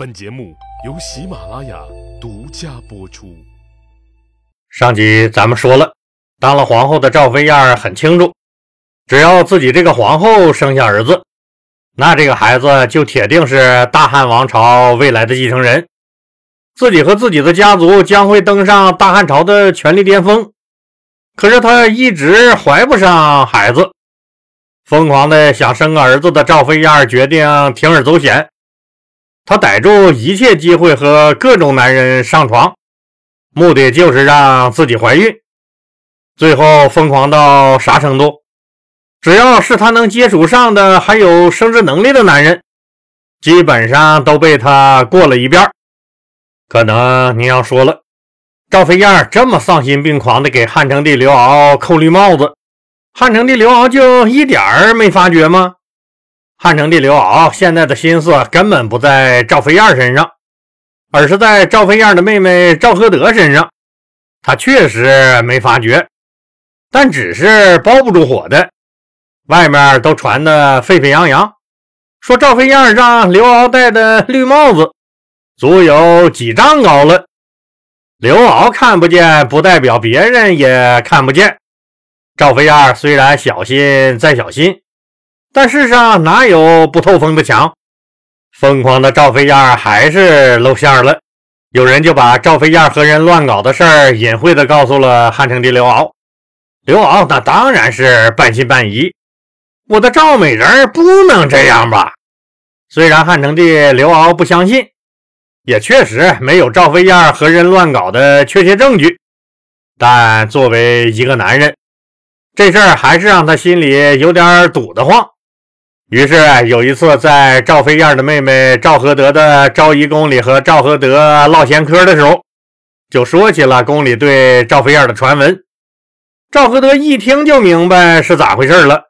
本节目由喜马拉雅独家播出。上集咱们说了，当了皇后的赵飞燕很清楚，只要自己这个皇后生下儿子，那这个孩子就铁定是大汉王朝未来的继承人，自己和自己的家族将会登上大汉朝的权力巅峰。可是她一直怀不上孩子，疯狂的想生个儿子的赵飞燕决定铤而走险。她逮住一切机会和各种男人上床，目的就是让自己怀孕。最后疯狂到啥程度？只要是她能接触上的还有生殖能力的男人，基本上都被她过了一遍。可能你要说了，赵飞燕这么丧心病狂的给汉成帝刘骜扣绿帽子，汉成帝刘骜就一点儿没发觉吗？汉成帝刘骜现在的心思根本不在赵飞燕身上，而是在赵飞燕的妹妹赵合德身上。他确实没发觉，但只是包不住火的。外面都传得沸沸扬扬，说赵飞燕让刘骜戴的绿帽子足有几丈高了。刘骜看不见，不代表别人也看不见。赵飞燕虽然小心再小心。但世上哪有不透风的墙？疯狂的赵飞燕还是露馅了。有人就把赵飞燕和人乱搞的事儿隐晦的告诉了汉成帝刘骜。刘骜那当然是半信半疑。我的赵美人不能这样吧？虽然汉成帝刘骜不相信，也确实没有赵飞燕和人乱搞的确切证据，但作为一个男人，这事儿还是让他心里有点堵得慌。于是有一次，在赵飞燕的妹妹赵合德的昭仪宫里和赵合德唠闲嗑的时候，就说起了宫里对赵飞燕的传闻。赵合德一听就明白是咋回事了，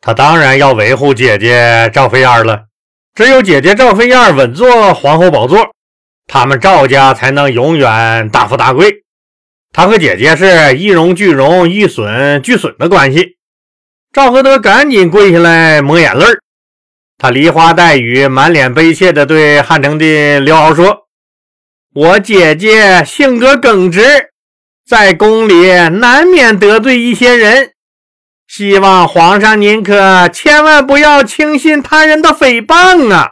他当然要维护姐姐赵飞燕了。只有姐姐赵飞燕稳坐皇后宝座，他们赵家才能永远大富大贵。他和姐姐是一荣俱荣、一损俱损的关系。赵合德赶紧跪下来抹眼泪他梨花带雨、满脸悲切地对汉成帝刘骜说：“我姐姐性格耿直，在宫里难免得罪一些人，希望皇上您可千万不要轻信他人的诽谤啊！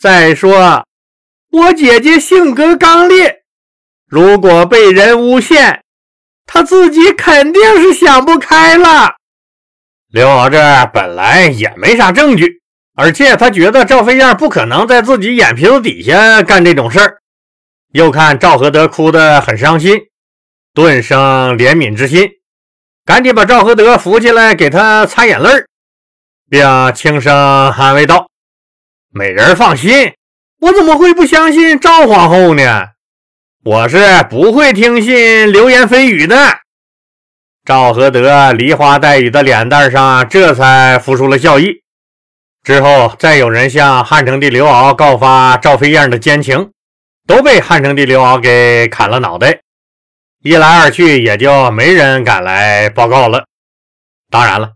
再说，我姐姐性格刚烈，如果被人诬陷，她自己肯定是想不开了。”刘骜这本来也没啥证据，而且他觉得赵飞燕不可能在自己眼皮子底下干这种事儿。又看赵合德哭得很伤心，顿生怜悯之心，赶紧把赵合德扶起来，给他擦眼泪儿，并轻声安慰道：“美人放心，我怎么会不相信赵皇后呢？我是不会听信流言蜚语的。”赵合德梨花带雨的脸蛋上，这才浮出了笑意。之后，再有人向汉成帝刘骜告发赵飞燕的奸情，都被汉成帝刘骜给砍了脑袋。一来二去，也就没人敢来报告了。当然了，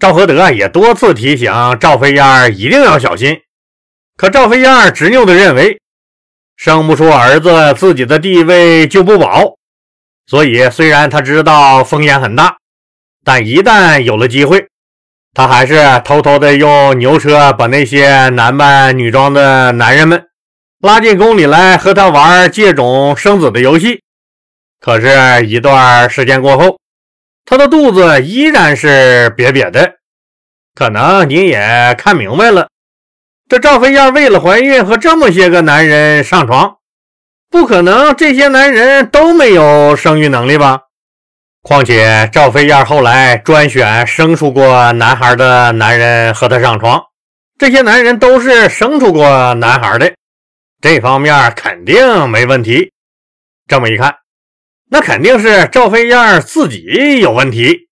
赵合德也多次提醒赵飞燕一定要小心。可赵飞燕执拗地认为，生不出儿子，自己的地位就不保。所以，虽然他知道风险很大，但一旦有了机会，他还是偷偷的用牛车把那些男扮女装的男人们拉进宫里来和他玩借种生子的游戏。可是，一段时间过后，他的肚子依然是瘪瘪的。可能你也看明白了，这赵飞燕为了怀孕和这么些个男人上床。不可能，这些男人都没有生育能力吧？况且赵飞燕后来专选生出过男孩的男人和她上床，这些男人都是生出过男孩的，这方面肯定没问题。这么一看，那肯定是赵飞燕自己有问题。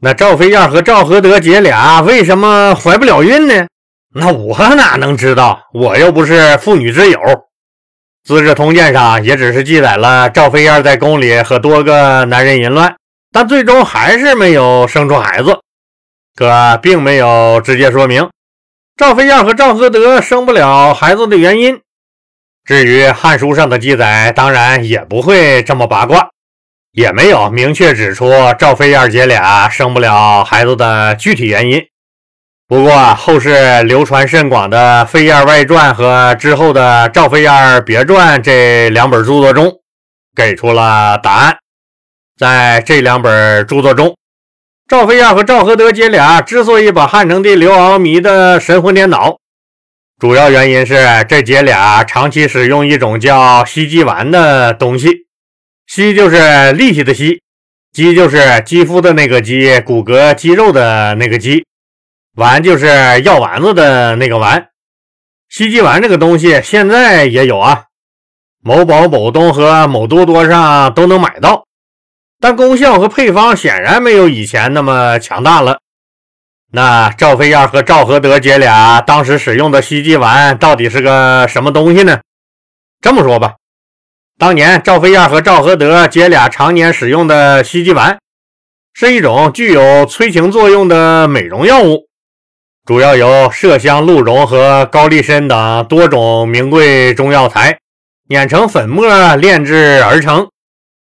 那赵飞燕和赵合德姐俩为什么怀不了孕呢？那我哪能知道？我又不是妇女之友。《资治通鉴》上也只是记载了赵飞燕在宫里和多个男人淫乱，但最终还是没有生出孩子，可并没有直接说明赵飞燕和赵合德生不了孩子的原因。至于《汉书》上的记载，当然也不会这么八卦，也没有明确指出赵飞燕姐俩生不了孩子的具体原因。不过，后世流传甚广的《飞燕外传》和之后的《赵飞燕别传》这两本著作中，给出了答案。在这两本著作中，赵飞燕和赵合德姐俩之所以把汉成帝刘骜迷得神魂颠倒，主要原因是这姐俩长期使用一种叫西肌丸的东西。西就是力气的西，肌就是肌肤的那个肌，骨骼肌肉的那个肌。丸就是药丸子的那个丸，西鸡丸这个东西现在也有啊，某宝、某东和某多多上都能买到，但功效和配方显然没有以前那么强大了。那赵飞燕和赵合德姐俩当时使用的西鸡丸到底是个什么东西呢？这么说吧，当年赵飞燕和赵合德姐俩常年使用的西鸡丸，是一种具有催情作用的美容药物。主要由麝香、鹿茸和高丽参等多种名贵中药材碾成粉末炼制而成。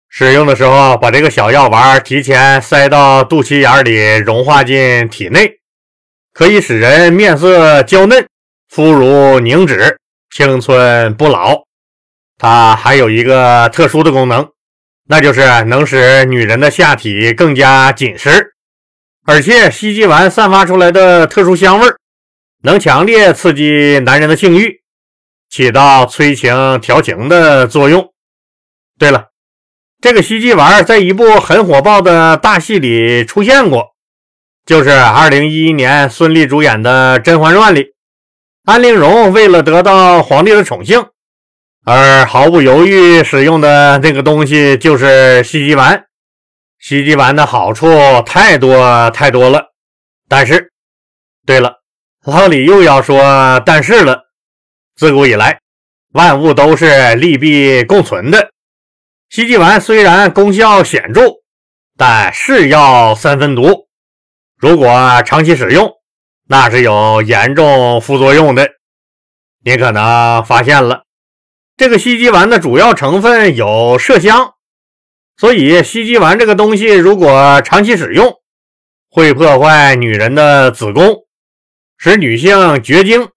使用的时候，把这个小药丸提前塞到肚脐眼里，融化进体内，可以使人面色娇嫩、肤如凝脂、青春不老。它还有一个特殊的功能，那就是能使女人的下体更加紧实。而且西季丸散发出来的特殊香味能强烈刺激男人的性欲，起到催情调情的作用。对了，这个西季丸在一部很火爆的大戏里出现过，就是2011年孙俪主演的《甄嬛传》里，安陵容为了得到皇帝的宠幸，而毫不犹豫使用的那个东西就是西季丸。西极丸的好处太多太多了，但是，对了，老李又要说但是了。自古以来，万物都是利弊共存的。西极丸虽然功效显著，但是药三分毒，如果长期使用，那是有严重副作用的。你可能发现了，这个西极丸的主要成分有麝香。所以，西肌丸这个东西，如果长期使用，会破坏女人的子宫，使女性绝经，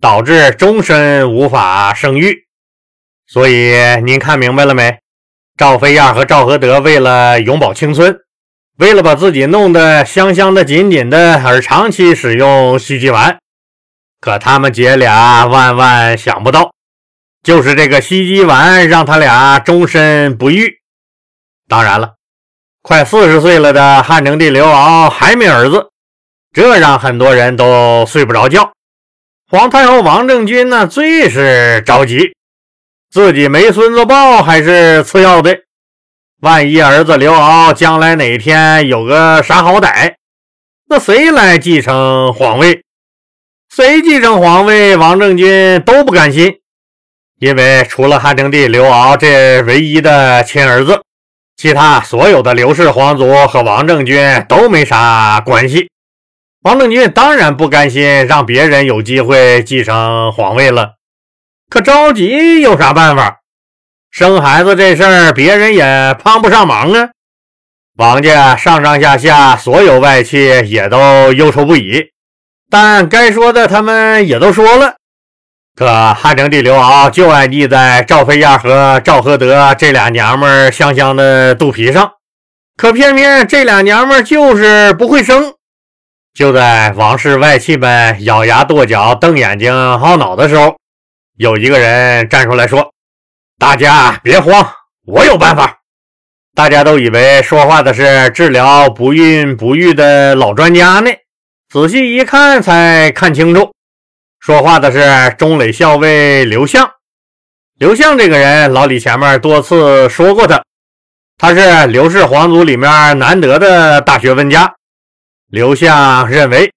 导致终身无法生育。所以，您看明白了没？赵飞燕和赵合德为了永葆青春，为了把自己弄得香香的、紧紧的，而长期使用西肌丸。可他们姐俩万万想不到，就是这个西肌丸让他俩终身不育。当然了，快四十岁了的汉成帝刘骜还没儿子，这让很多人都睡不着觉。皇太后王政君呢，最是着急，自己没孙子抱还是次要的，万一儿子刘骜将来哪天有个啥好歹，那谁来继承皇位？谁继承皇位，王政君都不甘心，因为除了汉成帝刘骜这唯一的亲儿子。其他所有的刘氏皇族和王政君都没啥关系，王政君当然不甘心让别人有机会继承皇位了。可着急有啥办法？生孩子这事儿别人也帮不上忙啊。王家上上下下所有外戚也都忧愁不已，但该说的他们也都说了。可汉成帝刘骜就爱腻在赵飞燕和赵合德这俩娘们香香的肚皮上，可偏偏这俩娘们就是不会生。就在王室外戚们咬牙跺脚、瞪眼睛、懊恼的时候，有一个人站出来说：“大家别慌，我有办法。”大家都以为说话的是治疗不孕不育的老专家呢，仔细一看才看清楚。说话的是中垒校尉刘向。刘向这个人，老李前面多次说过他，他是刘氏皇族里面难得的大学问家。刘向认为，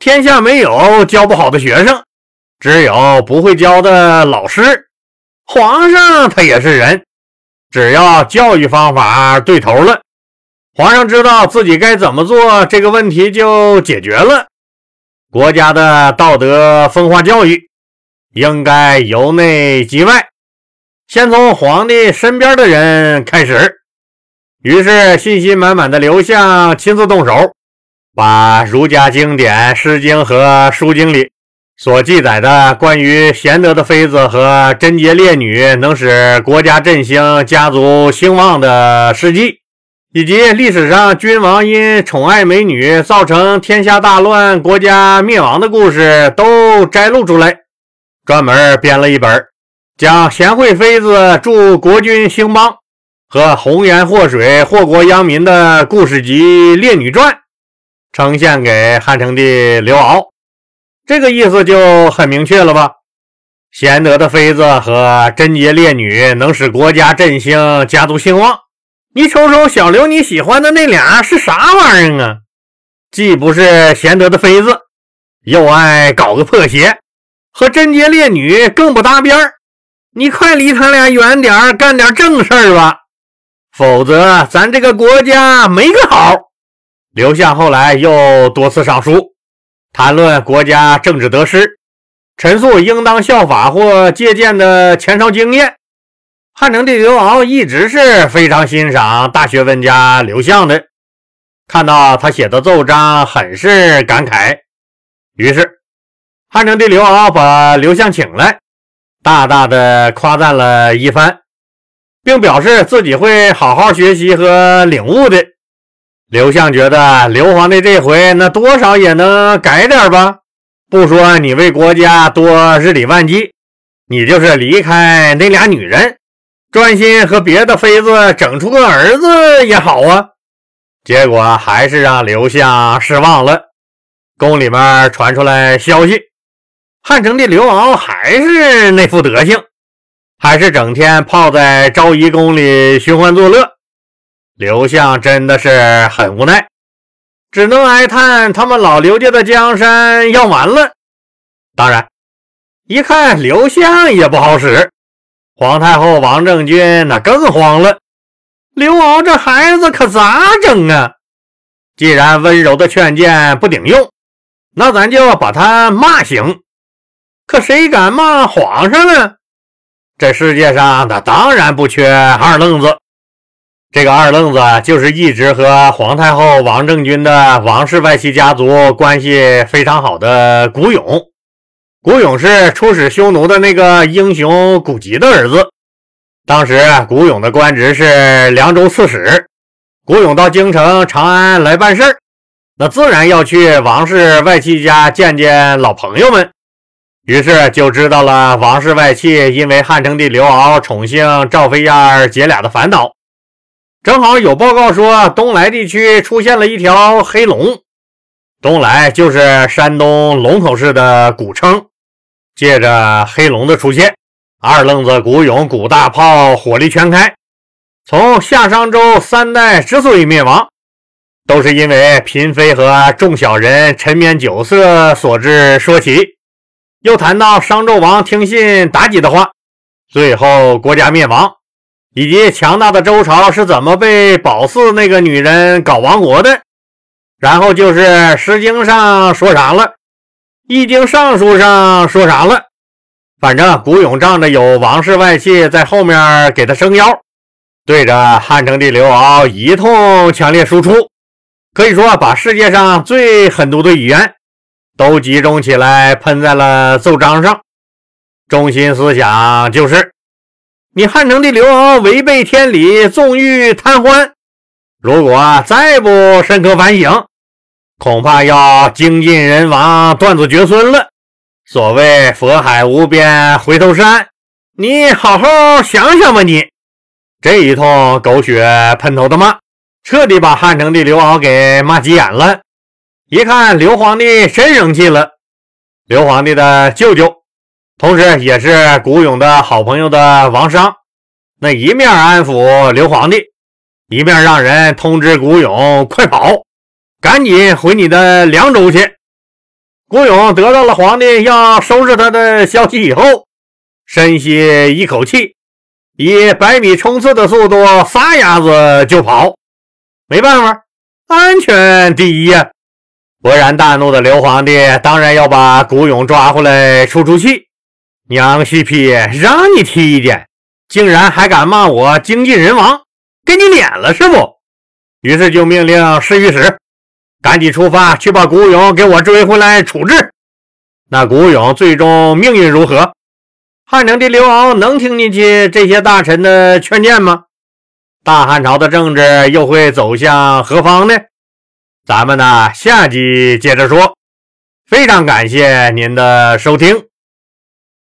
天下没有教不好的学生，只有不会教的老师。皇上他也是人，只要教育方法对头了，皇上知道自己该怎么做，这个问题就解决了。国家的道德风化教育应该由内及外，先从皇帝身边的人开始。于是，信心满满的刘向亲自动手，把儒家经典《诗经》和《书经》里所记载的关于贤德的妃子和贞洁烈女能使国家振兴、家族兴旺的事迹，以及历史上君王因宠爱美女造成天下大乱、国家灭亡的故事，都摘录出来，专门编了一本，讲贤惠妃子助国君兴邦。和红颜祸水、祸国殃民的故事集《烈女传》呈现给汉成帝刘骜，这个意思就很明确了吧？贤德的妃子和贞洁烈女能使国家振兴、家族兴旺。你瞅瞅小刘，你喜欢的那俩是啥玩意儿啊？既不是贤德的妃子，又爱搞个破鞋，和贞洁烈女更不搭边儿。你快离他俩远点干点正事儿吧。否则，咱这个国家没个好。刘向后来又多次上书，谈论国家政治得失，陈述应当效法或借鉴的前朝经验。汉成帝刘骜一直是非常欣赏大学问家刘向的，看到他写的奏章，很是感慨。于是，汉成帝刘骜把刘向请来，大大的夸赞了一番。并表示自己会好好学习和领悟的。刘向觉得刘皇帝这回那多少也能改点吧？不说你为国家多日理万机，你就是离开那俩女人，专心和别的妃子整出个儿子也好啊。结果还是让刘向失望了。宫里面传出来消息，汉成帝刘骜还是那副德行。还是整天泡在昭仪宫里寻欢作乐，刘向真的是很无奈，只能哀叹他们老刘家的江山要完了。当然，一看刘向也不好使，皇太后王政君那更慌了。刘敖这孩子可咋整啊？既然温柔的劝谏不顶用，那咱就把他骂醒。可谁敢骂皇上呢？这世界上，那当然不缺二愣子。这个二愣子就是一直和皇太后王政君的王氏外戚家族关系非常好的古勇。古勇是出使匈奴的那个英雄古籍的儿子。当时古勇的官职是凉州刺史。古勇到京城长安来办事儿，那自然要去王氏外戚家见见老朋友们。于是就知道了王室外戚因为汉成帝刘骜宠幸赵飞燕姐俩的烦恼。正好有报告说，东莱地区出现了一条黑龙。东莱就是山东龙口市的古称。借着黑龙的出现，二愣子古勇、古大炮火力全开，从夏商周三代之所以灭亡，都是因为嫔妃和众小人沉湎酒色所致说起。又谈到商纣王听信妲己的话，最后国家灭亡，以及强大的周朝是怎么被褒姒那个女人搞亡国的。然后就是《诗经》上说啥了，《易经》上书上说啥了。反正古勇仗着有王室外戚在后面给他撑腰，对着汉成帝刘骜一通强烈输出，可以说把世界上最狠毒的语言。都集中起来喷在了奏章上，中心思想就是：你汉成帝刘骜违背天理，纵欲贪欢。如果再不深刻反省，恐怕要精尽人亡，断子绝孙了。所谓佛海无边，回头山，你好好想想吧。你这一通狗血喷头的骂，彻底把汉成帝刘骜给骂急眼了。一看刘皇帝真生气了，刘皇帝的舅舅，同时也是古勇的好朋友的王商，那一面安抚刘皇帝，一面让人通知古勇快跑，赶紧回你的凉州去。古勇得到了皇帝要收拾他的消息以后，深吸一口气，以百米冲刺的速度撒丫子就跑。没办法，安全第一呀。勃然大怒的刘皇帝当然要把古勇抓回来出出气。娘西皮，让你提意见，竟然还敢骂我精尽人亡，给你脸了是不？于是就命令侍御史赶紧出发去把古勇给我追回来处置。那古勇最终命运如何？汉灵帝刘骜能听进去这些大臣的劝谏吗？大汉朝的政治又会走向何方呢？咱们呢，下集接着说。非常感谢您的收听。